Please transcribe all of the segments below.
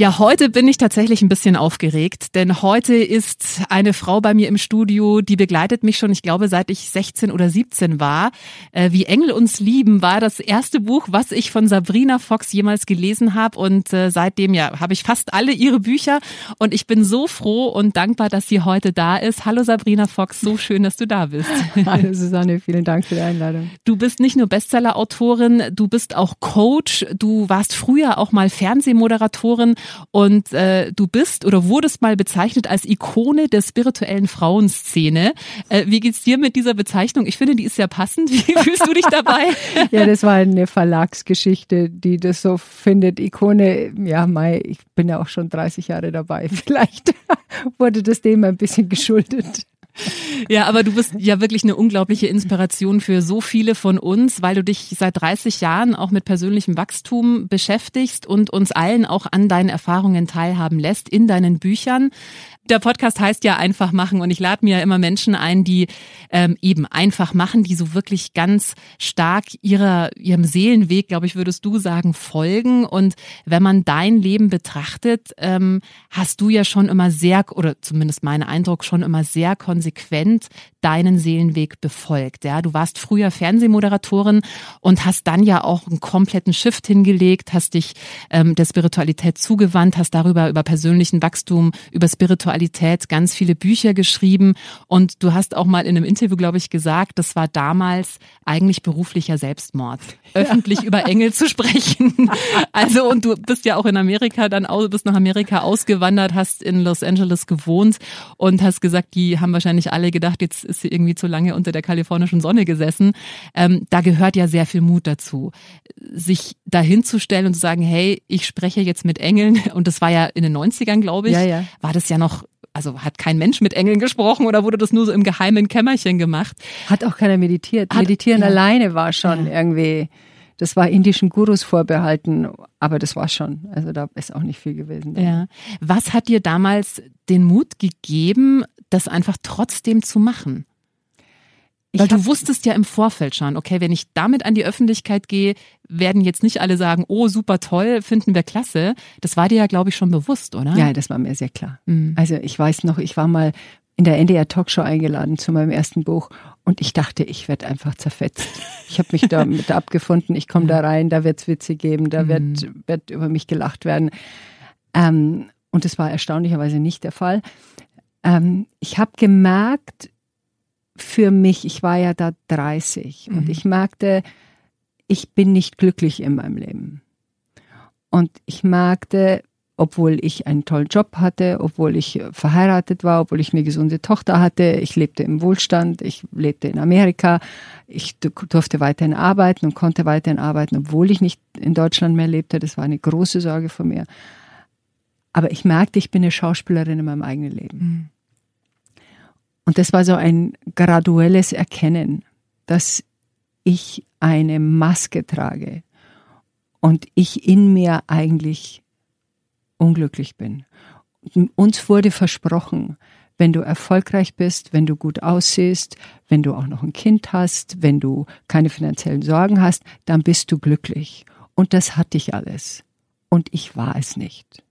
Ja, heute bin ich tatsächlich ein bisschen aufgeregt, denn heute ist eine Frau bei mir im Studio, die begleitet mich schon, ich glaube, seit ich 16 oder 17 war. Äh, Wie Engel uns lieben war das erste Buch, was ich von Sabrina Fox jemals gelesen habe und äh, seitdem ja habe ich fast alle ihre Bücher und ich bin so froh und dankbar, dass sie heute da ist. Hallo Sabrina Fox, so schön, dass du da bist. Hallo Susanne, vielen Dank für die Einladung. Du bist nicht nur Bestseller-Autorin, du bist auch Coach, du warst früher auch mal Fernsehmoderatorin und äh, du bist oder wurdest mal bezeichnet als Ikone der spirituellen Frauenszene. Äh, wie geht's dir mit dieser Bezeichnung? Ich finde, die ist sehr passend. Wie fühlst du dich dabei? ja, das war eine Verlagsgeschichte, die das so findet. Ikone, ja, Mai, ich bin ja auch schon 30 Jahre dabei. Vielleicht wurde das dem ein bisschen geschuldet. Ja, aber du bist ja wirklich eine unglaubliche Inspiration für so viele von uns, weil du dich seit 30 Jahren auch mit persönlichem Wachstum beschäftigst und uns allen auch an deinen Erfahrungen teilhaben lässt in deinen Büchern der Podcast heißt ja einfach machen und ich lade mir ja immer Menschen ein, die ähm, eben einfach machen, die so wirklich ganz stark ihrer ihrem Seelenweg, glaube ich, würdest du sagen, folgen. Und wenn man dein Leben betrachtet, ähm, hast du ja schon immer sehr oder zumindest mein Eindruck schon immer sehr konsequent deinen Seelenweg befolgt. Ja, du warst früher Fernsehmoderatorin und hast dann ja auch einen kompletten Shift hingelegt, hast dich ähm, der Spiritualität zugewandt, hast darüber über persönlichen Wachstum, über Spiritualität ganz viele Bücher geschrieben und du hast auch mal in einem Interview, glaube ich, gesagt, das war damals eigentlich beruflicher Selbstmord, öffentlich über Engel zu sprechen. Also und du bist ja auch in Amerika dann aus, bist nach Amerika ausgewandert, hast in Los Angeles gewohnt und hast gesagt, die haben wahrscheinlich alle gedacht, jetzt ist sie irgendwie zu lange unter der kalifornischen Sonne gesessen. Ähm, da gehört ja sehr viel Mut dazu, sich dahinzustellen und zu sagen, hey, ich spreche jetzt mit Engeln. Und das war ja in den 90ern, glaube ich, ja, ja. war das ja noch also hat kein Mensch mit Engeln gesprochen oder wurde das nur so im geheimen Kämmerchen gemacht? Hat auch keiner meditiert. Hat, Meditieren ja. alleine war schon ja. irgendwie, das war indischen Gurus vorbehalten, aber das war schon. Also da ist auch nicht viel gewesen. Ja. Was hat dir damals den Mut gegeben, das einfach trotzdem zu machen? Weil du wusstest ja im Vorfeld schon, okay, wenn ich damit an die Öffentlichkeit gehe, werden jetzt nicht alle sagen, oh, super toll, finden wir klasse. Das war dir ja, glaube ich, schon bewusst, oder? Ja, das war mir sehr klar. Mhm. Also ich weiß noch, ich war mal in der NDR Talkshow eingeladen zu meinem ersten Buch und ich dachte, ich werde einfach zerfetzt. Ich habe mich damit abgefunden, ich komme da rein, da wird es Witze geben, da wird, mhm. wird über mich gelacht werden. Ähm, und das war erstaunlicherweise nicht der Fall. Ähm, ich habe gemerkt, für mich, ich war ja da 30 mhm. und ich merkte, ich bin nicht glücklich in meinem Leben. Und ich merkte, obwohl ich einen tollen Job hatte, obwohl ich verheiratet war, obwohl ich eine gesunde Tochter hatte, ich lebte im Wohlstand, ich lebte in Amerika, ich durfte weiterhin arbeiten und konnte weiterhin arbeiten, obwohl ich nicht in Deutschland mehr lebte. Das war eine große Sorge von mir. Aber ich merkte, ich bin eine Schauspielerin in meinem eigenen Leben. Mhm. Und das war so ein graduelles Erkennen, dass ich eine Maske trage und ich in mir eigentlich unglücklich bin. Uns wurde versprochen, wenn du erfolgreich bist, wenn du gut aussiehst, wenn du auch noch ein Kind hast, wenn du keine finanziellen Sorgen hast, dann bist du glücklich. Und das hatte ich alles. Und ich war es nicht.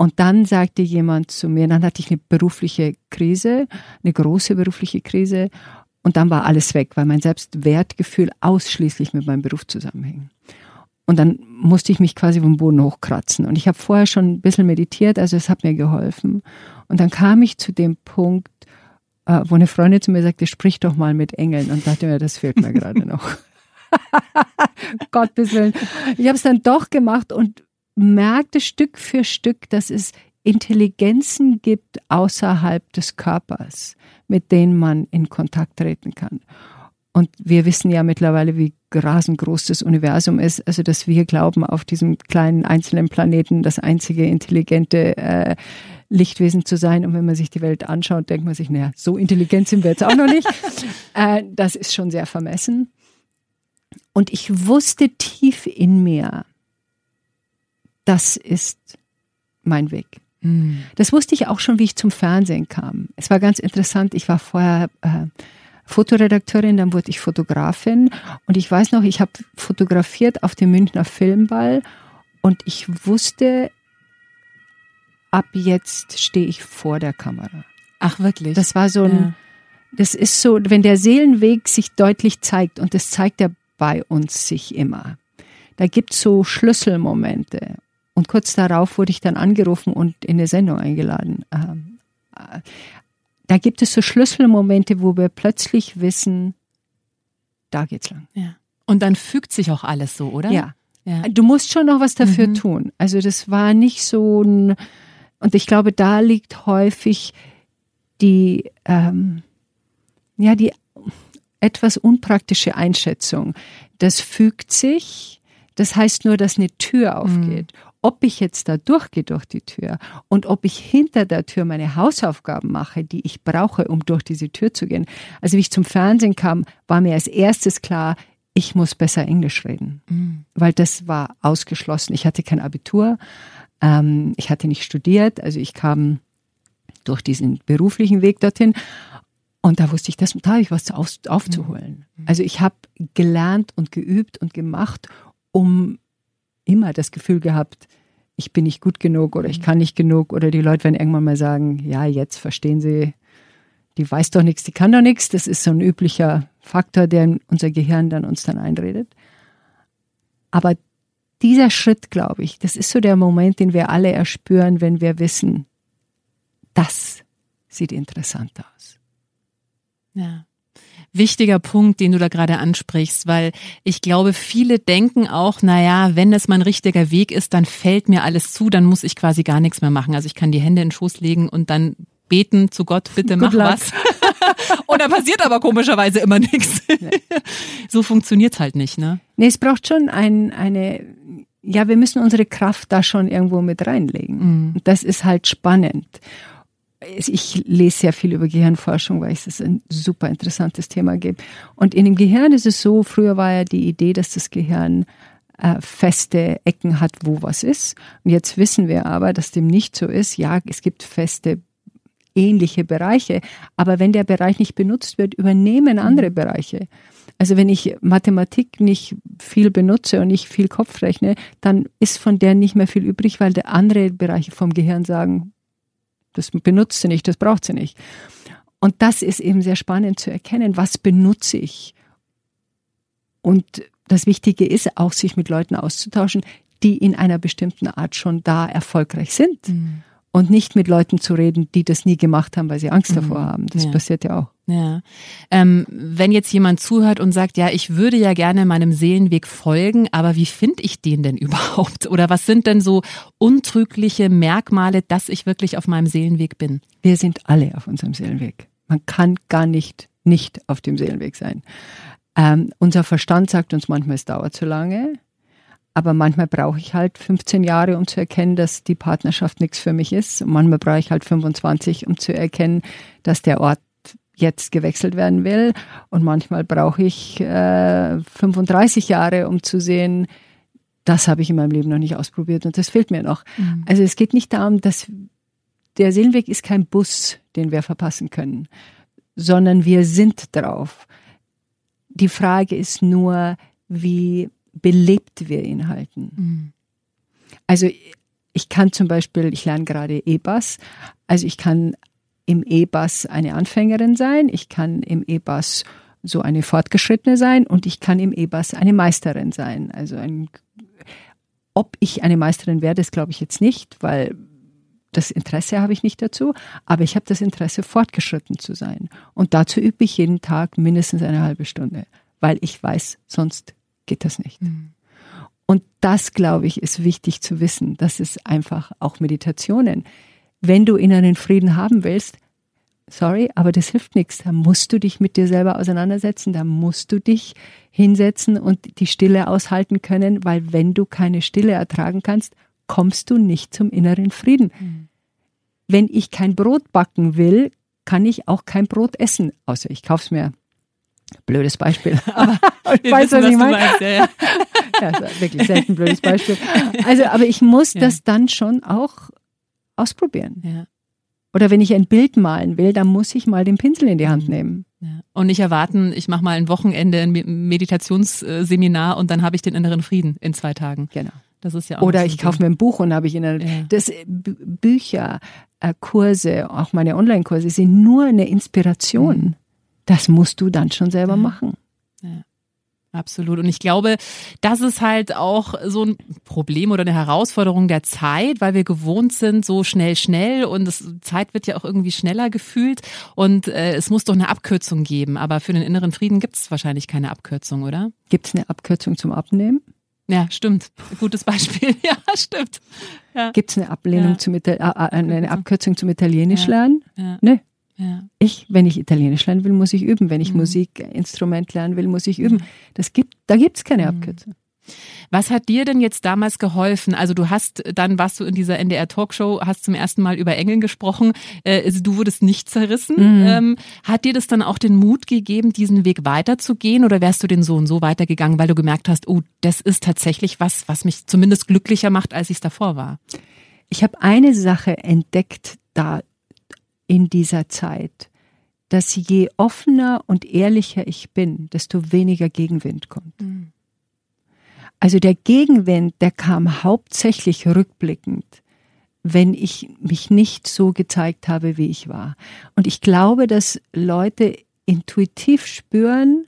Und dann sagte jemand zu mir, dann hatte ich eine berufliche Krise, eine große berufliche Krise. Und dann war alles weg, weil mein Selbstwertgefühl ausschließlich mit meinem Beruf zusammenhing. Und dann musste ich mich quasi vom Boden hochkratzen. Und ich habe vorher schon ein bisschen meditiert, also es hat mir geholfen. Und dann kam ich zu dem Punkt, äh, wo eine Freundin zu mir sagte, sprich doch mal mit Engeln. Und dachte mir, das fehlt mir gerade noch. Gottes Willen. Ich habe es dann doch gemacht und merkte Stück für Stück, dass es Intelligenzen gibt außerhalb des Körpers, mit denen man in Kontakt treten kann. Und wir wissen ja mittlerweile, wie rasend groß das Universum ist, also dass wir glauben, auf diesem kleinen einzelnen Planeten das einzige intelligente äh, Lichtwesen zu sein. Und wenn man sich die Welt anschaut, denkt man sich, naja, so intelligent sind wir jetzt auch noch nicht. äh, das ist schon sehr vermessen. Und ich wusste tief in mir, das ist mein Weg. Mhm. Das wusste ich auch schon, wie ich zum Fernsehen kam. Es war ganz interessant. Ich war vorher äh, Fotoredakteurin, dann wurde ich Fotografin und ich weiß noch, ich habe fotografiert auf dem Münchner Filmball und ich wusste, ab jetzt stehe ich vor der Kamera. Ach wirklich? Das war so ein, ja. das ist so, wenn der Seelenweg sich deutlich zeigt und das zeigt er bei uns sich immer. Da gibt's so Schlüsselmomente. Und kurz darauf wurde ich dann angerufen und in eine Sendung eingeladen. Ähm, äh, da gibt es so Schlüsselmomente, wo wir plötzlich wissen, da geht's lang. Ja. Und dann fügt sich auch alles so, oder? Ja. ja. Du musst schon noch was dafür mhm. tun. Also das war nicht so ein, und ich glaube, da liegt häufig die, ähm, ja, die etwas unpraktische Einschätzung. Das fügt sich, das heißt nur, dass eine Tür mhm. aufgeht. Mhm ob ich jetzt da durchgehe durch die Tür und ob ich hinter der Tür meine Hausaufgaben mache, die ich brauche, um durch diese Tür zu gehen. Also wie ich zum Fernsehen kam, war mir als erstes klar, ich muss besser Englisch reden, mhm. weil das war ausgeschlossen. Ich hatte kein Abitur, ähm, ich hatte nicht studiert, also ich kam durch diesen beruflichen Weg dorthin und da wusste ich, das, da habe ich was auf, aufzuholen. Mhm. Also ich habe gelernt und geübt und gemacht, um immer das Gefühl gehabt, ich bin nicht gut genug oder ich mhm. kann nicht genug oder die Leute werden irgendwann mal sagen, ja, jetzt verstehen sie, die weiß doch nichts, die kann doch nichts. Das ist so ein üblicher Faktor, der unser Gehirn dann uns dann einredet. Aber dieser Schritt, glaube ich, das ist so der Moment, den wir alle erspüren, wenn wir wissen, das sieht interessant aus. Ja wichtiger Punkt, den du da gerade ansprichst, weil ich glaube, viele denken auch, naja, wenn das mein richtiger Weg ist, dann fällt mir alles zu, dann muss ich quasi gar nichts mehr machen. Also ich kann die Hände in den Schoß legen und dann beten zu Gott, bitte mach was. und da passiert aber komischerweise immer nichts. so funktioniert's halt nicht, ne? Nee, es braucht schon ein, eine, ja, wir müssen unsere Kraft da schon irgendwo mit reinlegen. Mhm. Das ist halt spannend ich lese sehr viel über Gehirnforschung, weil es es ein super interessantes Thema gibt. Und in dem Gehirn ist es so, früher war ja die Idee, dass das Gehirn äh, feste Ecken hat, wo was ist. Und jetzt wissen wir aber, dass dem nicht so ist. Ja, es gibt feste ähnliche Bereiche, aber wenn der Bereich nicht benutzt wird, übernehmen mhm. andere Bereiche. Also wenn ich Mathematik nicht viel benutze und nicht viel Kopf rechne, dann ist von der nicht mehr viel übrig, weil der andere Bereiche vom Gehirn sagen, das benutzt sie nicht, das braucht sie nicht. Und das ist eben sehr spannend zu erkennen, was benutze ich. Und das Wichtige ist auch, sich mit Leuten auszutauschen, die in einer bestimmten Art schon da erfolgreich sind. Mhm und nicht mit Leuten zu reden, die das nie gemacht haben, weil sie Angst davor mhm. haben. Das ja. passiert ja auch. Ja. Ähm, wenn jetzt jemand zuhört und sagt, ja, ich würde ja gerne meinem Seelenweg folgen, aber wie finde ich den denn überhaupt? Oder was sind denn so untrügliche Merkmale, dass ich wirklich auf meinem Seelenweg bin? Wir sind alle auf unserem Seelenweg. Man kann gar nicht nicht auf dem Seelenweg sein. Ähm, unser Verstand sagt uns manchmal, es dauert zu lange. Aber manchmal brauche ich halt 15 Jahre, um zu erkennen, dass die Partnerschaft nichts für mich ist. Und manchmal brauche ich halt 25, um zu erkennen, dass der Ort jetzt gewechselt werden will. Und manchmal brauche ich äh, 35 Jahre, um zu sehen, das habe ich in meinem Leben noch nicht ausprobiert und das fehlt mir noch. Mhm. Also es geht nicht darum, dass der Seelenweg ist kein Bus, den wir verpassen können, sondern wir sind drauf. Die Frage ist nur, wie belebt wir ihn halten. Mhm. Also ich kann zum Beispiel, ich lerne gerade E-Bass, also ich kann im E-Bass eine Anfängerin sein, ich kann im E-Bass so eine Fortgeschrittene sein und ich kann im E-Bass eine Meisterin sein. Also ein, ob ich eine Meisterin werde, das glaube ich jetzt nicht, weil das Interesse habe ich nicht dazu, aber ich habe das Interesse, fortgeschritten zu sein. Und dazu übe ich jeden Tag mindestens eine halbe Stunde, weil ich weiß, sonst geht das nicht. Mhm. Und das, glaube ich, ist wichtig zu wissen. Das ist einfach auch Meditationen. Wenn du inneren Frieden haben willst, sorry, aber das hilft nichts. Da musst du dich mit dir selber auseinandersetzen, da musst du dich hinsetzen und die Stille aushalten können, weil wenn du keine Stille ertragen kannst, kommst du nicht zum inneren Frieden. Mhm. Wenn ich kein Brot backen will, kann ich auch kein Brot essen, außer ich kauf's mir. Blödes Beispiel, aber ich weiß, wissen, was ich meine. Meinst, ja, ja. ja, wirklich selten blödes Beispiel. Also, aber ich muss ja. das dann schon auch ausprobieren. Ja. Oder wenn ich ein Bild malen will, dann muss ich mal den Pinsel in die Hand mhm. nehmen. Ja. Und nicht erwarten, ich mache mal ein Wochenende ein Meditationsseminar und dann habe ich den inneren Frieden in zwei Tagen. Genau. Das ist ja auch Oder ich kaufe mir ein Buch und habe ich in der, ja. das Bücher, äh, Kurse, auch meine Online-Kurse sind nur eine Inspiration. Mhm. Das musst du dann schon selber ja. machen. Ja. Absolut. Und ich glaube, das ist halt auch so ein Problem oder eine Herausforderung der Zeit, weil wir gewohnt sind, so schnell, schnell und das, Zeit wird ja auch irgendwie schneller gefühlt und äh, es muss doch eine Abkürzung geben. Aber für den inneren Frieden gibt es wahrscheinlich keine Abkürzung, oder? Gibt es eine Abkürzung zum Abnehmen? Ja, stimmt. Gutes Beispiel. Ja, stimmt. Ja. Gibt es eine Ablehnung ja. zum Ital äh, äh eine Abkürzung zum Italienisch lernen? Ja. Ne? Ja. Ich, wenn ich Italienisch lernen will, muss ich üben. Wenn ich mhm. Musikinstrument lernen will, muss ich üben. Das gibt, da gibt's keine mhm. Abkürzung. Was hat dir denn jetzt damals geholfen? Also du hast dann warst du in dieser NDR Talkshow, hast zum ersten Mal über Engeln gesprochen. Also du wurdest nicht zerrissen. Mhm. Ähm, hat dir das dann auch den Mut gegeben, diesen Weg weiterzugehen, oder wärst du den so und so weitergegangen, weil du gemerkt hast, oh, das ist tatsächlich was, was mich zumindest glücklicher macht, als ich es davor war? Ich habe eine Sache entdeckt da in dieser Zeit, dass je offener und ehrlicher ich bin, desto weniger Gegenwind kommt. Mhm. Also der Gegenwind, der kam hauptsächlich rückblickend, wenn ich mich nicht so gezeigt habe, wie ich war. Und ich glaube, dass Leute intuitiv spüren,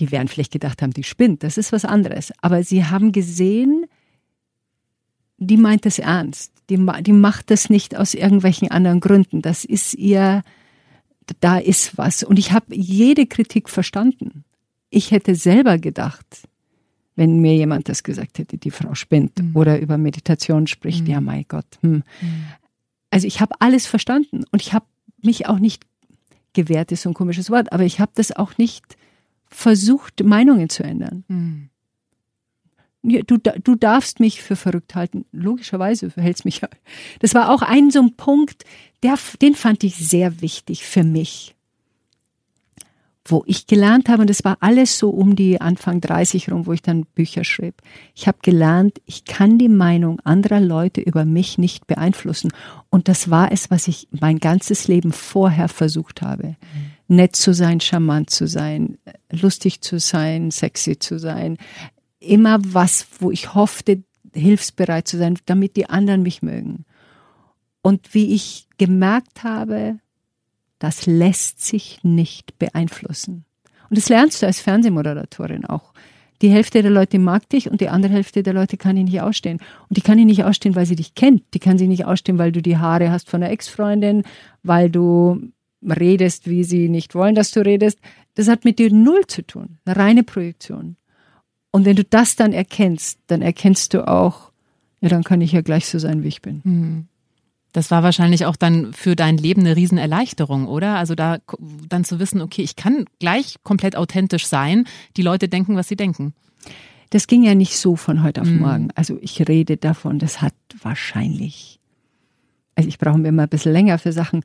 die werden vielleicht gedacht haben, die spinnt, das ist was anderes. Aber sie haben gesehen, die meint es ernst. Die, die macht das nicht aus irgendwelchen anderen Gründen. Das ist ihr, da ist was. Und ich habe jede Kritik verstanden. Ich hätte selber gedacht, wenn mir jemand das gesagt hätte, die Frau spinnt mhm. oder über Meditation spricht, mhm. ja mein Gott. Hm. Mhm. Also ich habe alles verstanden und ich habe mich auch nicht gewehrt, ist so ein komisches Wort, aber ich habe das auch nicht versucht, Meinungen zu ändern. Du, du darfst mich für verrückt halten. Logischerweise verhältst mich. Das war auch ein so ein Punkt, der, den fand ich sehr wichtig für mich. Wo ich gelernt habe, und das war alles so um die Anfang 30 rum, wo ich dann Bücher schrieb. Ich habe gelernt, ich kann die Meinung anderer Leute über mich nicht beeinflussen. Und das war es, was ich mein ganzes Leben vorher versucht habe. Mhm nett zu sein, charmant zu sein, lustig zu sein, sexy zu sein, immer was, wo ich hoffte, hilfsbereit zu sein, damit die anderen mich mögen. Und wie ich gemerkt habe, das lässt sich nicht beeinflussen. Und das lernst du als Fernsehmoderatorin auch. Die Hälfte der Leute mag dich und die andere Hälfte der Leute kann ich nicht ausstehen. Und die kann ich nicht ausstehen, weil sie dich kennt. Die kann sie nicht ausstehen, weil du die Haare hast von einer Ex-Freundin, weil du redest, wie sie nicht wollen, dass du redest. Das hat mit dir null zu tun. Eine reine Projektion. Und wenn du das dann erkennst, dann erkennst du auch, ja, dann kann ich ja gleich so sein, wie ich bin. Mhm. Das war wahrscheinlich auch dann für dein Leben eine Riesenerleichterung, oder? Also da dann zu wissen, okay, ich kann gleich komplett authentisch sein. Die Leute denken, was sie denken. Das ging ja nicht so von heute auf mhm. morgen. Also ich rede davon, das hat wahrscheinlich, also ich brauche mir immer ein bisschen länger für Sachen.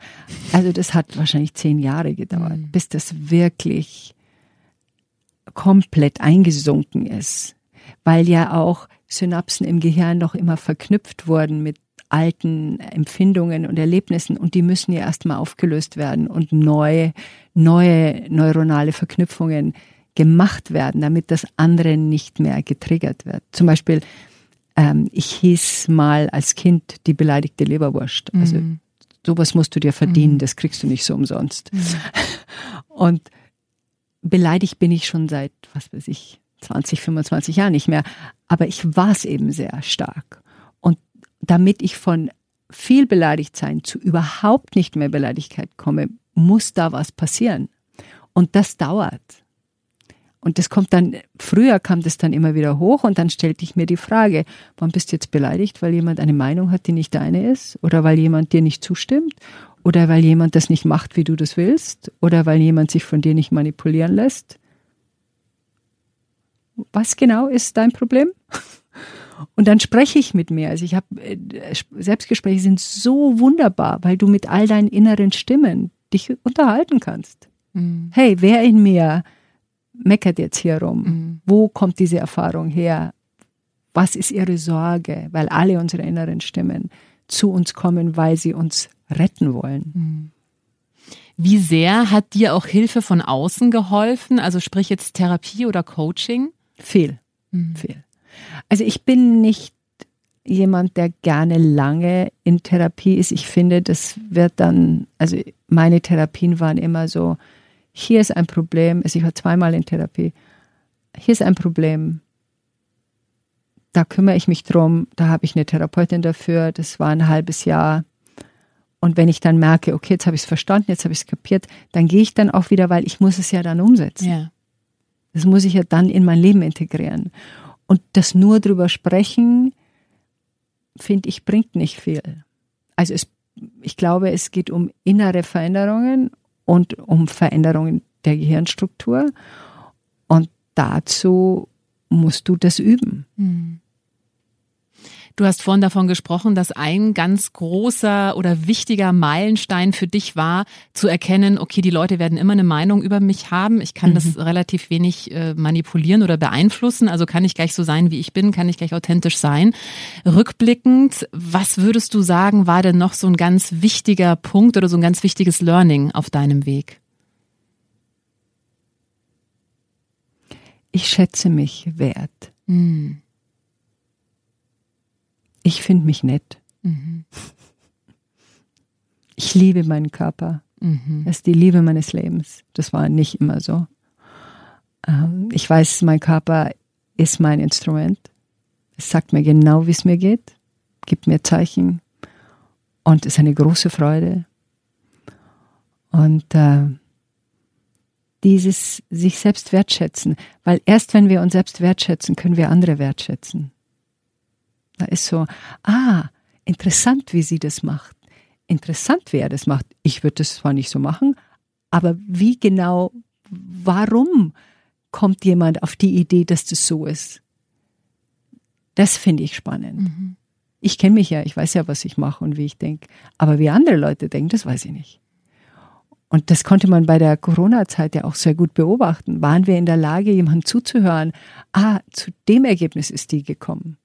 Also das hat wahrscheinlich zehn Jahre gedauert, mhm. bis das wirklich komplett eingesunken ist, weil ja auch Synapsen im Gehirn noch immer verknüpft wurden mit alten Empfindungen und Erlebnissen und die müssen ja erstmal aufgelöst werden und neue, neue neuronale Verknüpfungen gemacht werden, damit das andere nicht mehr getriggert wird. Zum Beispiel, ähm, ich hieß mal als Kind die beleidigte Leberwurst. Also mhm. sowas musst du dir verdienen, mhm. das kriegst du nicht so umsonst. Mhm. Und beleidigt bin ich schon seit, was weiß ich, 20, 25 Jahren nicht mehr. Aber ich war es eben sehr stark. Und damit ich von viel beleidigt sein zu überhaupt nicht mehr Beleidigkeit komme, muss da was passieren. Und das dauert. Und das kommt dann, früher kam das dann immer wieder hoch und dann stellte ich mir die Frage, wann bist du jetzt beleidigt, weil jemand eine Meinung hat, die nicht deine ist? Oder weil jemand dir nicht zustimmt? Oder weil jemand das nicht macht, wie du das willst? Oder weil jemand sich von dir nicht manipulieren lässt? Was genau ist dein Problem? Und dann spreche ich mit mir. Also ich habe äh, Selbstgespräche sind so wunderbar, weil du mit all deinen inneren Stimmen dich unterhalten kannst. Mhm. Hey, wer in mir meckert jetzt hier rum? Mhm. Wo kommt diese Erfahrung her? Was ist ihre Sorge? Weil alle unsere inneren Stimmen zu uns kommen, weil sie uns retten wollen. Mhm. Wie sehr hat dir auch Hilfe von außen geholfen? Also sprich jetzt Therapie oder Coaching? Viel, mhm. viel. Also ich bin nicht jemand, der gerne lange in Therapie ist. Ich finde, das wird dann, also meine Therapien waren immer so, hier ist ein Problem, also ich war zweimal in Therapie, hier ist ein Problem, da kümmere ich mich drum, da habe ich eine Therapeutin dafür, das war ein halbes Jahr. Und wenn ich dann merke, okay, jetzt habe ich es verstanden, jetzt habe ich es kapiert, dann gehe ich dann auch wieder, weil ich muss es ja dann umsetzen. Ja. Das muss ich ja dann in mein Leben integrieren. Und das nur drüber sprechen, finde ich, bringt nicht viel. Also es, ich glaube, es geht um innere Veränderungen und um Veränderungen der Gehirnstruktur. Und dazu musst du das üben. Mhm. Du hast vorhin davon gesprochen, dass ein ganz großer oder wichtiger Meilenstein für dich war, zu erkennen, okay, die Leute werden immer eine Meinung über mich haben. Ich kann mhm. das relativ wenig äh, manipulieren oder beeinflussen. Also kann ich gleich so sein, wie ich bin, kann ich gleich authentisch sein. Rückblickend, was würdest du sagen, war denn noch so ein ganz wichtiger Punkt oder so ein ganz wichtiges Learning auf deinem Weg? Ich schätze mich wert. Mhm ich finde mich nett. Mhm. Ich liebe meinen Körper. Mhm. Das ist die Liebe meines Lebens. Das war nicht immer so. Ähm, ich weiß, mein Körper ist mein Instrument. Es sagt mir genau, wie es mir geht, gibt mir Zeichen und ist eine große Freude. Und äh, dieses sich selbst wertschätzen, weil erst wenn wir uns selbst wertschätzen, können wir andere wertschätzen. Da ist so, ah, interessant, wie sie das macht. Interessant, wie er das macht. Ich würde das zwar nicht so machen, aber wie genau, warum kommt jemand auf die Idee, dass das so ist? Das finde ich spannend. Mhm. Ich kenne mich ja, ich weiß ja, was ich mache und wie ich denke. Aber wie andere Leute denken, das weiß ich nicht. Und das konnte man bei der Corona-Zeit ja auch sehr gut beobachten. Waren wir in der Lage, jemandem zuzuhören? Ah, zu dem Ergebnis ist die gekommen.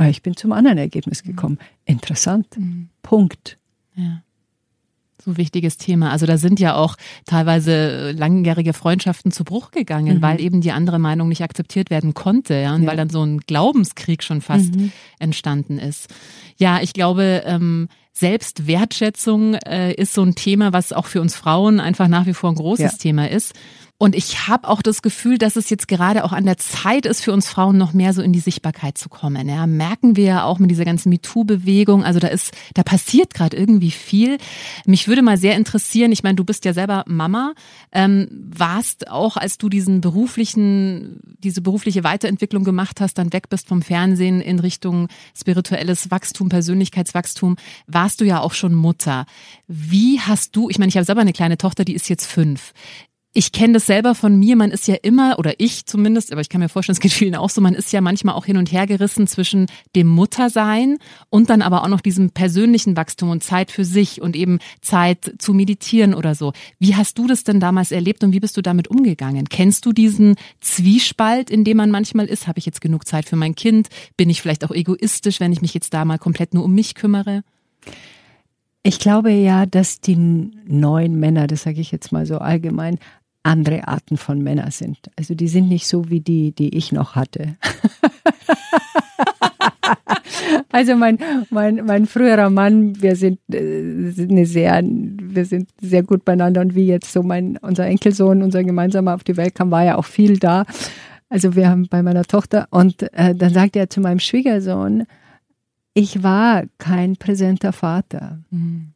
Weil ich bin zum anderen Ergebnis gekommen. Interessant. Mhm. Punkt. Ja. So wichtiges Thema. Also da sind ja auch teilweise langjährige Freundschaften zu Bruch gegangen, mhm. weil eben die andere Meinung nicht akzeptiert werden konnte, ja, und ja. weil dann so ein Glaubenskrieg schon fast mhm. entstanden ist. Ja, ich glaube, ähm, Selbstwertschätzung äh, ist so ein Thema, was auch für uns Frauen einfach nach wie vor ein großes ja. Thema ist. Und ich habe auch das Gefühl, dass es jetzt gerade auch an der Zeit ist, für uns Frauen noch mehr so in die Sichtbarkeit zu kommen. Ja, merken wir ja auch mit dieser ganzen MeToo-Bewegung. Also da ist, da passiert gerade irgendwie viel. Mich würde mal sehr interessieren, ich meine, du bist ja selber Mama, ähm, warst auch, als du diesen beruflichen, diese berufliche Weiterentwicklung gemacht hast, dann weg bist vom Fernsehen in Richtung spirituelles Wachstum, Persönlichkeitswachstum, warst du ja auch schon Mutter. Wie hast du, ich meine, ich habe selber eine kleine Tochter, die ist jetzt fünf ich kenne das selber von mir, man ist ja immer, oder ich zumindest, aber ich kann mir vorstellen, es geht vielen auch so, man ist ja manchmal auch hin und her gerissen zwischen dem Muttersein und dann aber auch noch diesem persönlichen Wachstum und Zeit für sich und eben Zeit zu meditieren oder so. Wie hast du das denn damals erlebt und wie bist du damit umgegangen? Kennst du diesen Zwiespalt, in dem man manchmal ist? Habe ich jetzt genug Zeit für mein Kind? Bin ich vielleicht auch egoistisch, wenn ich mich jetzt da mal komplett nur um mich kümmere? Ich glaube ja, dass die neuen Männer, das sage ich jetzt mal so allgemein, andere Arten von Männern sind. Also die sind nicht so wie die, die ich noch hatte. also mein, mein, mein früherer Mann, wir sind, äh, sind eine sehr, wir sind sehr gut beieinander und wie jetzt so mein, unser Enkelsohn, unser gemeinsamer auf die Welt kam, war ja auch viel da. Also wir haben bei meiner Tochter und äh, dann sagt er zu meinem Schwiegersohn, ich war kein präsenter Vater. Mhm.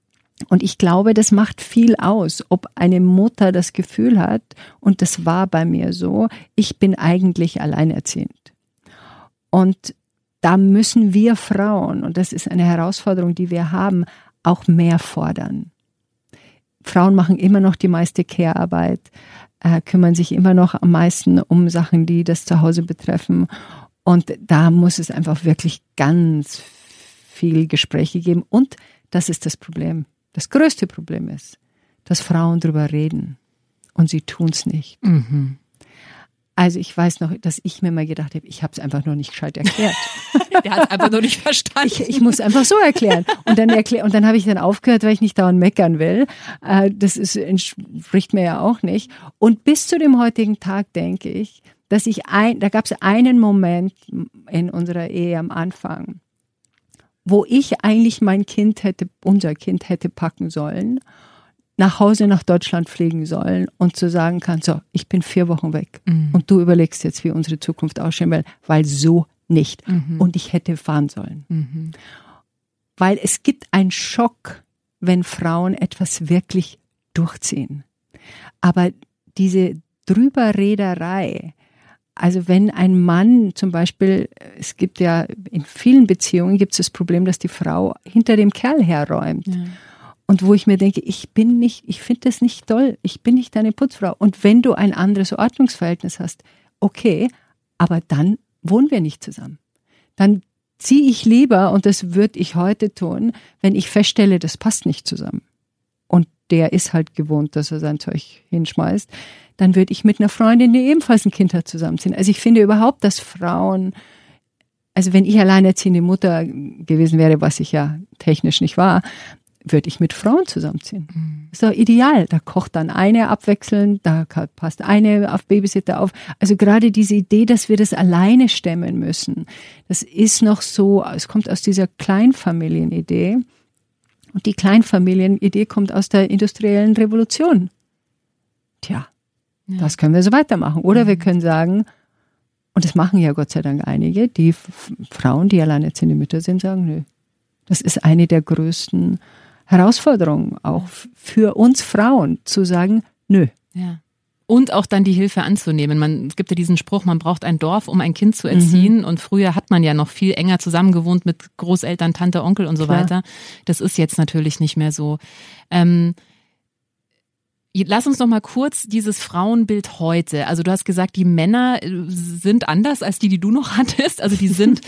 Und ich glaube, das macht viel aus, ob eine Mutter das Gefühl hat, und das war bei mir so, ich bin eigentlich alleinerziehend. Und da müssen wir Frauen, und das ist eine Herausforderung, die wir haben, auch mehr fordern. Frauen machen immer noch die meiste Care-Arbeit, äh, kümmern sich immer noch am meisten um Sachen, die das Zuhause betreffen. Und da muss es einfach wirklich ganz viel Gespräche geben. Und das ist das Problem. Das größte Problem ist, dass Frauen darüber reden und sie tun es nicht. Mhm. Also ich weiß noch, dass ich mir mal gedacht habe, ich habe es einfach nur nicht gescheit erklärt. Der hat einfach nur nicht verstanden. Ich, ich muss einfach so erklären. Und dann erklär, und dann habe ich dann aufgehört, weil ich nicht dauernd meckern will. Äh, das ist, entspricht mir ja auch nicht. Und bis zu dem heutigen Tag denke ich, dass ich ein, da gab es einen Moment in unserer Ehe am Anfang, wo ich eigentlich mein Kind hätte, unser Kind hätte packen sollen, nach Hause nach Deutschland fliegen sollen und zu sagen kann, so, ich bin vier Wochen weg mhm. und du überlegst jetzt, wie unsere Zukunft aussehen will, weil so nicht. Mhm. Und ich hätte fahren sollen. Mhm. Weil es gibt einen Schock, wenn Frauen etwas wirklich durchziehen. Aber diese Drüberrederei, also wenn ein Mann zum Beispiel, es gibt ja in vielen Beziehungen gibt es das Problem, dass die Frau hinter dem Kerl herräumt. Ja. Und wo ich mir denke, ich bin nicht, ich finde das nicht toll, ich bin nicht deine Putzfrau. Und wenn du ein anderes Ordnungsverhältnis hast, okay, aber dann wohnen wir nicht zusammen. Dann ziehe ich lieber, und das würde ich heute tun, wenn ich feststelle, das passt nicht zusammen. Der ist halt gewohnt, dass er sein Zeug hinschmeißt dann würde ich mit einer Freundin, die ebenfalls ein Kind hat, zusammenziehen. Also ich finde überhaupt, dass Frauen, also wenn ich alleinerziehende Mutter gewesen wäre, was ich ja technisch nicht war, würde ich mit Frauen zusammenziehen. Mhm. Ist doch ideal. Da kocht dann eine abwechselnd, da passt eine auf Babysitter auf. Also gerade diese Idee, dass wir das alleine stemmen müssen, das ist noch so, es kommt aus dieser Kleinfamilienidee. Und die Kleinfamilienidee kommt aus der industriellen Revolution. Tja, ja. Das können wir so weitermachen. Oder mhm. wir können sagen, und das machen ja Gott sei Dank einige, die Frauen, die alleinerziehende Mütter sind, sagen, nö. Das ist eine der größten Herausforderungen, auch für uns Frauen, zu sagen, nö. Ja. Und auch dann die Hilfe anzunehmen. Man, es gibt ja diesen Spruch, man braucht ein Dorf, um ein Kind zu erziehen. Mhm. Und früher hat man ja noch viel enger zusammengewohnt mit Großeltern, Tante, Onkel und so Klar. weiter. Das ist jetzt natürlich nicht mehr so. Ähm, Lass uns noch mal kurz dieses Frauenbild heute. Also du hast gesagt, die Männer äh, sind anders als die, die du noch hattest. Also die sind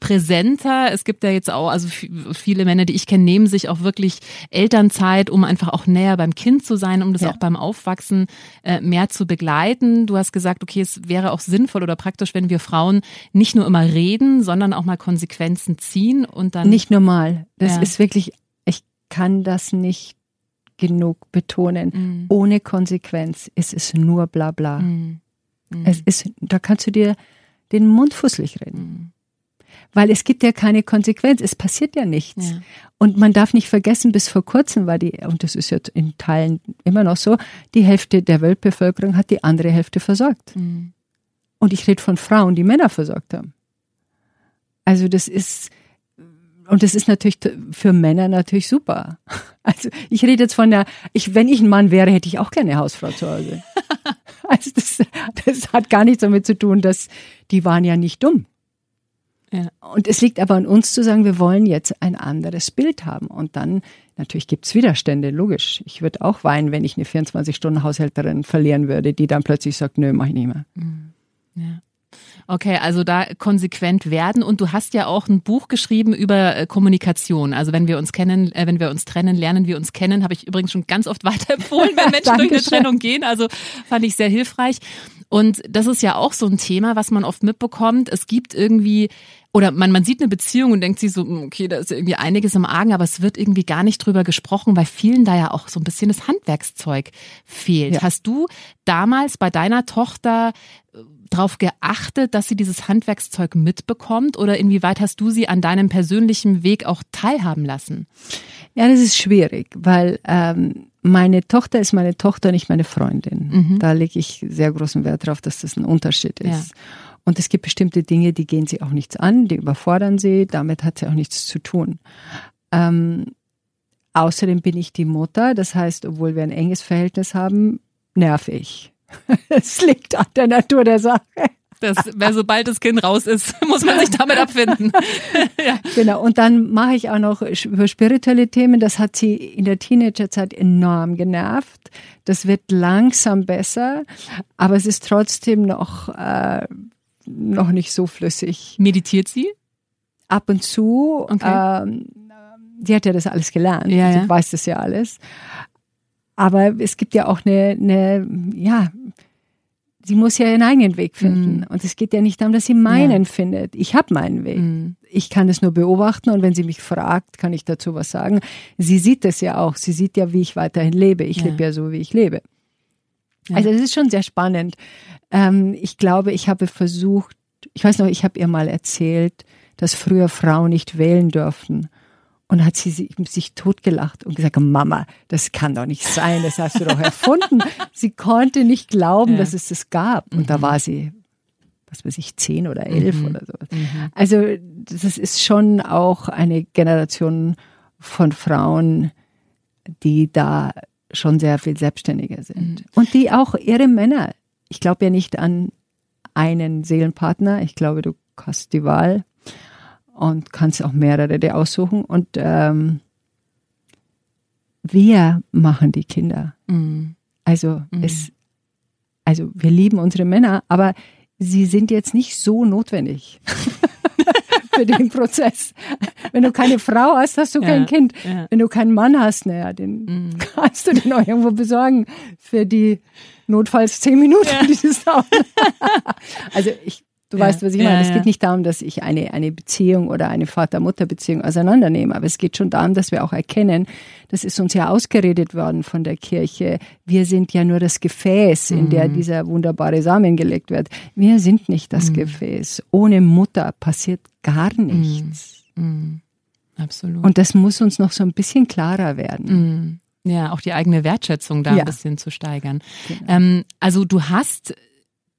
präsenter. Es gibt ja jetzt auch, also viele Männer, die ich kenne, nehmen sich auch wirklich Elternzeit, um einfach auch näher beim Kind zu sein, um das ja. auch beim Aufwachsen äh, mehr zu begleiten. Du hast gesagt, okay, es wäre auch sinnvoll oder praktisch, wenn wir Frauen nicht nur immer reden, sondern auch mal Konsequenzen ziehen und dann. Nicht normal. Das ja. ist wirklich, ich kann das nicht genug betonen. Mhm. Ohne Konsequenz ist es nur bla bla. Mhm. Es ist, da kannst du dir den Mund fusselig reden. Mhm. Weil es gibt ja keine Konsequenz, es passiert ja nichts. Ja. Und man darf nicht vergessen, bis vor kurzem war die, und das ist jetzt in Teilen immer noch so, die Hälfte der Weltbevölkerung hat die andere Hälfte versorgt. Mhm. Und ich rede von Frauen, die Männer versorgt haben. Also das ist, und das ist natürlich für Männer natürlich super. Also ich rede jetzt von der, ich, wenn ich ein Mann wäre, hätte ich auch gerne Hausfrau zu Hause. Also das, das hat gar nichts damit zu tun, dass die waren ja nicht dumm. Ja. Und es liegt aber an uns zu sagen, wir wollen jetzt ein anderes Bild haben. Und dann, natürlich gibt's Widerstände, logisch. Ich würde auch weinen, wenn ich eine 24-Stunden-Haushälterin verlieren würde, die dann plötzlich sagt, nö, mach ich nicht mehr. Mhm. Ja. Okay, also da konsequent werden. Und du hast ja auch ein Buch geschrieben über äh, Kommunikation. Also wenn wir uns kennen, äh, wenn wir uns trennen, lernen wir uns kennen. Habe ich übrigens schon ganz oft weiterempfohlen, wenn Menschen durch eine Trennung gehen. Also fand ich sehr hilfreich. Und das ist ja auch so ein Thema, was man oft mitbekommt. Es gibt irgendwie oder man, man sieht eine Beziehung und denkt sich so, hm, okay, da ist irgendwie einiges im Argen, aber es wird irgendwie gar nicht drüber gesprochen, weil vielen da ja auch so ein bisschen das Handwerkszeug fehlt. Ja. Hast du damals bei deiner Tochter darauf geachtet, dass sie dieses Handwerkszeug mitbekommt oder inwieweit hast du sie an deinem persönlichen Weg auch teilhaben lassen? Ja, das ist schwierig, weil ähm, meine Tochter ist meine Tochter, nicht meine Freundin. Mhm. Da lege ich sehr großen Wert darauf, dass das ein Unterschied ist. Ja. Und es gibt bestimmte Dinge, die gehen sie auch nichts an, die überfordern sie, damit hat sie auch nichts zu tun. Ähm, außerdem bin ich die Mutter, das heißt, obwohl wir ein enges Verhältnis haben, nerv ich. Es liegt an der Natur der Sache. Das, weil sobald das Kind raus ist, muss man sich damit abfinden. ja. Genau. Und dann mache ich auch noch über spirituelle Themen. Das hat sie in der Teenagerzeit enorm genervt. Das wird langsam besser, aber es ist trotzdem noch, äh, noch nicht so flüssig. Meditiert sie? Ab und zu. Okay. Ähm, die hat ja das alles gelernt. Ja, ja. Sie weiß das ja alles. Aber es gibt ja auch eine, eine ja, sie muss ja ihren eigenen Weg finden. Mm. Und es geht ja nicht darum, dass sie meinen ja. findet. Ich habe meinen Weg. Mm. Ich kann es nur beobachten und wenn sie mich fragt, kann ich dazu was sagen. Sie sieht es ja auch. Sie sieht ja, wie ich weiterhin lebe. Ich ja. lebe ja so, wie ich lebe. Ja. Also es ist schon sehr spannend. Ähm, ich glaube, ich habe versucht, ich weiß noch, ich habe ihr mal erzählt, dass früher Frauen nicht wählen dürften. Und hat sie sich totgelacht und gesagt, Mama, das kann doch nicht sein, das hast du doch erfunden. sie konnte nicht glauben, ja. dass es das gab. Und mhm. da war sie, was weiß ich, zehn oder elf mhm. oder so. Mhm. Also das ist schon auch eine Generation von Frauen, die da schon sehr viel selbstständiger sind. Mhm. Und die auch ihre Männer, ich glaube ja nicht an einen Seelenpartner, ich glaube, du hast die Wahl und kannst auch mehrere dir aussuchen. Und ähm, wir machen die Kinder. Mhm. Also mhm. es, also wir lieben unsere Männer, aber sie sind jetzt nicht so notwendig. für den Prozess. Wenn du keine Frau hast, hast du ja, kein Kind. Ja. Wenn du keinen Mann hast, naja, den mhm. kannst du den auch irgendwo besorgen für die notfalls zehn Minuten, ja. die das dauert. also ich Du ja, weißt, was ich meine. Ja, es geht nicht darum, dass ich eine, eine Beziehung oder eine Vater-Mutter-Beziehung auseinandernehme, aber es geht schon darum, dass wir auch erkennen, das ist uns ja ausgeredet worden von der Kirche. Wir sind ja nur das Gefäß, in mhm. der dieser wunderbare Samen gelegt wird. Wir sind nicht das mhm. Gefäß. Ohne Mutter passiert gar nichts. Mhm. mhm. Absolut. Und das muss uns noch so ein bisschen klarer werden. Mhm. Ja, auch die eigene Wertschätzung da ja. ein bisschen zu steigern. Genau. Ähm, also du hast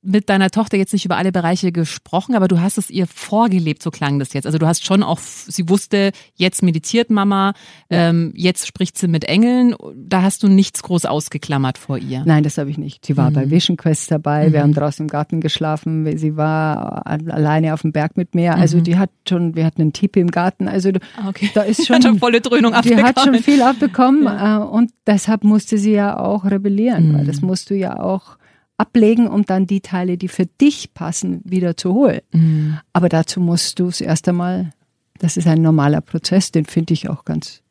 mit deiner Tochter jetzt nicht über alle Bereiche gesprochen, aber du hast es ihr vorgelebt, so klang das jetzt. Also du hast schon auch, sie wusste, jetzt meditiert Mama, ähm, jetzt spricht sie mit Engeln. Da hast du nichts groß ausgeklammert vor ihr. Nein, das habe ich nicht. Sie war mhm. bei Vision Quest dabei, mhm. wir haben draußen im Garten geschlafen, sie war alleine auf dem Berg mit mir. Also mhm. die hat schon, wir hatten einen Tipi im Garten. Also ah, okay. da ist schon, schon volle Dröhnung abbekommen. Die hat schon viel abbekommen ja. Äh, und deshalb musste sie ja auch rebellieren, weil mhm. das musst du ja auch ablegen, um dann die Teile, die für dich passen, wieder zu holen. Mhm. Aber dazu musst du es erst einmal, das ist ein normaler Prozess, den finde ich auch ganz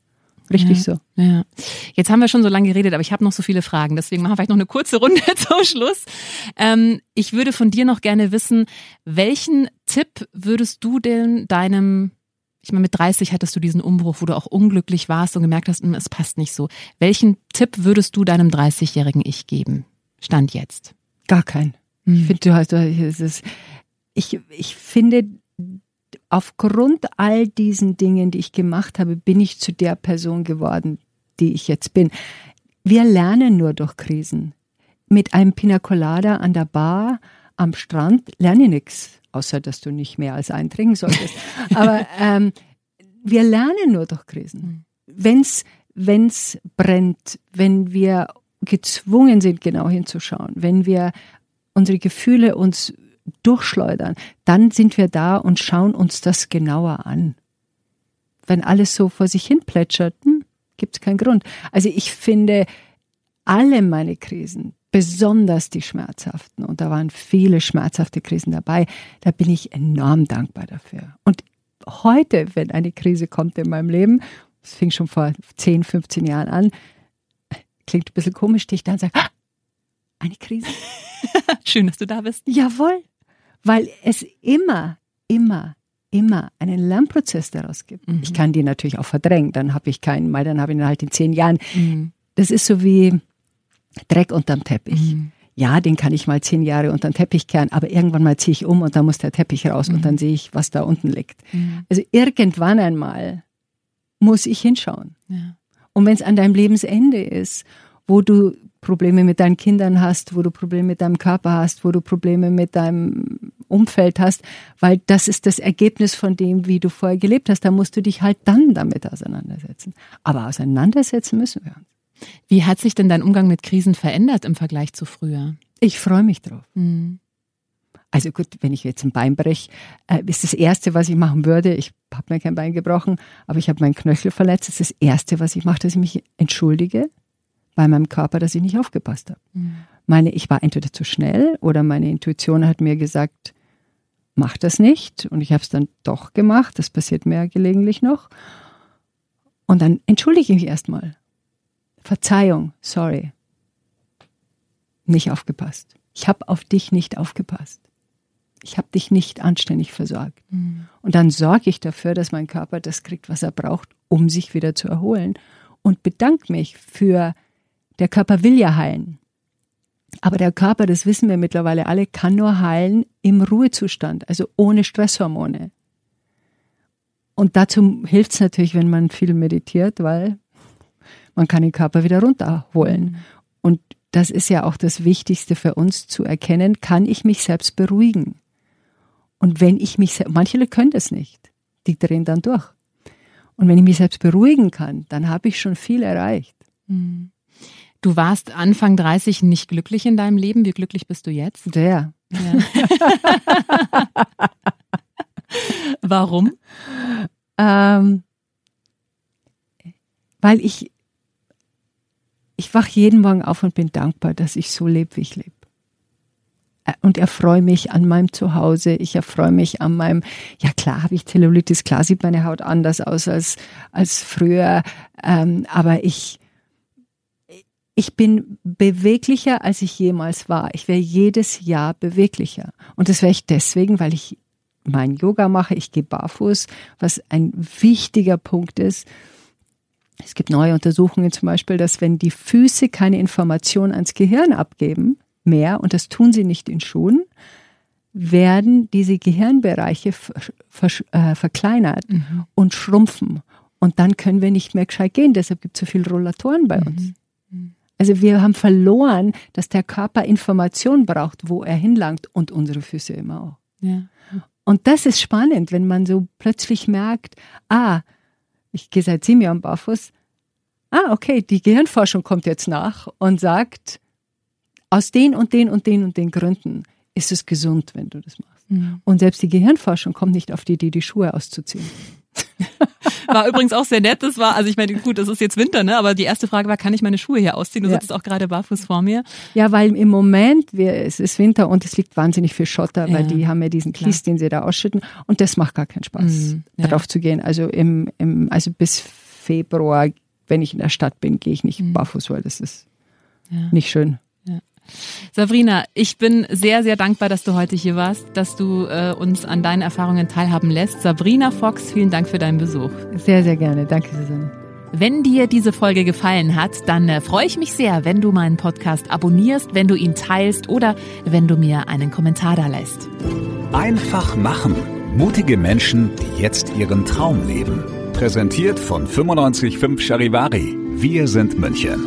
richtig ja, so. Ja. Jetzt haben wir schon so lange geredet, aber ich habe noch so viele Fragen. Deswegen machen wir vielleicht noch eine kurze Runde zum Schluss. Ähm, ich würde von dir noch gerne wissen, welchen Tipp würdest du denn deinem ich meine, mit 30 hattest du diesen Umbruch, wo du auch unglücklich warst und gemerkt hast, hm, es passt nicht so. Welchen Tipp würdest du deinem 30-jährigen Ich geben? Stand jetzt. Gar kein. Mhm. Ich finde, du hast, es ich, ich finde, aufgrund all diesen Dingen, die ich gemacht habe, bin ich zu der Person geworden, die ich jetzt bin. Wir lernen nur durch Krisen. Mit einem Pina Colada an der Bar am Strand lerne ich nichts, außer dass du nicht mehr als einen trinken solltest. Aber ähm, wir lernen nur durch Krisen. Mhm. Wenn's wenn's brennt, wenn wir gezwungen sind, genau hinzuschauen, wenn wir unsere Gefühle uns durchschleudern, dann sind wir da und schauen uns das genauer an. Wenn alles so vor sich hin plätschert, hm, gibt es keinen Grund. Also ich finde, alle meine Krisen, besonders die schmerzhaften, und da waren viele schmerzhafte Krisen dabei, da bin ich enorm dankbar dafür. Und heute, wenn eine Krise kommt in meinem Leben, das fing schon vor 10, 15 Jahren an, klingt ein bisschen komisch, stehe ich da und sage, ah, eine Krise. Schön, dass du da bist. Jawohl, weil es immer, immer, immer einen Lernprozess daraus gibt. Mhm. Ich kann die natürlich auch verdrängen, dann habe ich keinen mal, dann habe ich ihn halt in zehn Jahren. Mhm. Das ist so wie Dreck unterm Teppich. Mhm. ja, den kann ich mal zehn Jahre unter den Teppich kehren, aber irgendwann mal ziehe ich um und dann muss der Teppich raus mhm. und dann sehe ich, was da unten liegt. Mhm. Also irgendwann einmal muss ich hinschauen. Ja. Und wenn es an deinem Lebensende ist, wo du Probleme mit deinen Kindern hast, wo du Probleme mit deinem Körper hast, wo du Probleme mit deinem Umfeld hast, weil das ist das Ergebnis von dem, wie du vorher gelebt hast. Da musst du dich halt dann damit auseinandersetzen. Aber auseinandersetzen müssen wir uns. Wie hat sich denn dein Umgang mit Krisen verändert im Vergleich zu früher? Ich freue mich drauf. Mhm. Also gut, wenn ich jetzt ein Bein breche, äh, ist das Erste, was ich machen würde, ich habe mir kein Bein gebrochen, aber ich habe meinen Knöchel verletzt, das ist das Erste, was ich mache, dass ich mich entschuldige bei meinem Körper, dass ich nicht aufgepasst habe. Mhm. Meine, ich war entweder zu schnell oder meine Intuition hat mir gesagt, mach das nicht. Und ich habe es dann doch gemacht. Das passiert mir gelegentlich noch. Und dann entschuldige ich mich erstmal. Verzeihung, sorry. Nicht aufgepasst. Ich habe auf dich nicht aufgepasst. Ich habe dich nicht anständig versorgt. Mhm. Und dann sorge ich dafür, dass mein Körper das kriegt, was er braucht, um sich wieder zu erholen. Und bedanke mich für, der Körper will ja heilen. Aber der Körper, das wissen wir mittlerweile alle, kann nur heilen im Ruhezustand, also ohne Stresshormone. Und dazu hilft es natürlich, wenn man viel meditiert, weil man kann den Körper wieder runterholen. Mhm. Und das ist ja auch das Wichtigste für uns zu erkennen, kann ich mich selbst beruhigen. Und wenn ich mich, manche können das nicht, die drehen dann durch. Und wenn ich mich selbst beruhigen kann, dann habe ich schon viel erreicht. Mhm. Du warst Anfang 30 nicht glücklich in deinem Leben. Wie glücklich bist du jetzt? Sehr. Ja. Warum? Ähm, weil ich, ich wach jeden Morgen auf und bin dankbar, dass ich so lebe, wie ich lebe. Äh, und erfreue mich an meinem Zuhause. Ich erfreue mich an meinem, ja klar habe ich Zellulitis, klar sieht meine Haut anders aus als, als früher, ähm, aber ich, ich bin beweglicher, als ich jemals war. Ich wäre jedes Jahr beweglicher. Und das wäre ich deswegen, weil ich mein Yoga mache, ich gehe barfuß, was ein wichtiger Punkt ist. Es gibt neue Untersuchungen zum Beispiel, dass wenn die Füße keine Information ans Gehirn abgeben, mehr, und das tun sie nicht in Schuhen, werden diese Gehirnbereiche ver äh, verkleinert mhm. und schrumpfen. Und dann können wir nicht mehr gescheit gehen. Deshalb gibt es so viele Rollatoren bei mhm. uns. Also wir haben verloren, dass der Körper Information braucht, wo er hinlangt und unsere Füße immer auch. Ja. Und das ist spannend, wenn man so plötzlich merkt, ah, ich gehe seit sieben Jahren barfuß. Ah, okay, die Gehirnforschung kommt jetzt nach und sagt, aus den und den und den und den Gründen ist es gesund, wenn du das machst. Mhm. Und selbst die Gehirnforschung kommt nicht auf die Idee, die Schuhe auszuziehen. War übrigens auch sehr nett. Das war, also ich meine, gut, es ist jetzt Winter, ne? Aber die erste Frage war, kann ich meine Schuhe hier ausziehen? Du ja. sitzt auch gerade barfuß vor mir. Ja, weil im Moment, wir, es ist Winter und es liegt wahnsinnig viel Schotter, weil die haben ja diesen Kies, den sie da ausschütten. Und das macht gar keinen Spaß, mhm, ja. darauf zu gehen. Also im, im, also bis Februar, wenn ich in der Stadt bin, gehe ich nicht mhm. barfuß, weil das ist nicht schön. Sabrina, ich bin sehr, sehr dankbar, dass du heute hier warst, dass du äh, uns an deinen Erfahrungen teilhaben lässt. Sabrina Fox, vielen Dank für deinen Besuch. Sehr, sehr gerne. Danke, Susanne. Wenn dir diese Folge gefallen hat, dann äh, freue ich mich sehr, wenn du meinen Podcast abonnierst, wenn du ihn teilst oder wenn du mir einen Kommentar da lässt. Einfach machen. Mutige Menschen, die jetzt ihren Traum leben. Präsentiert von 955 Charivari. Wir sind München.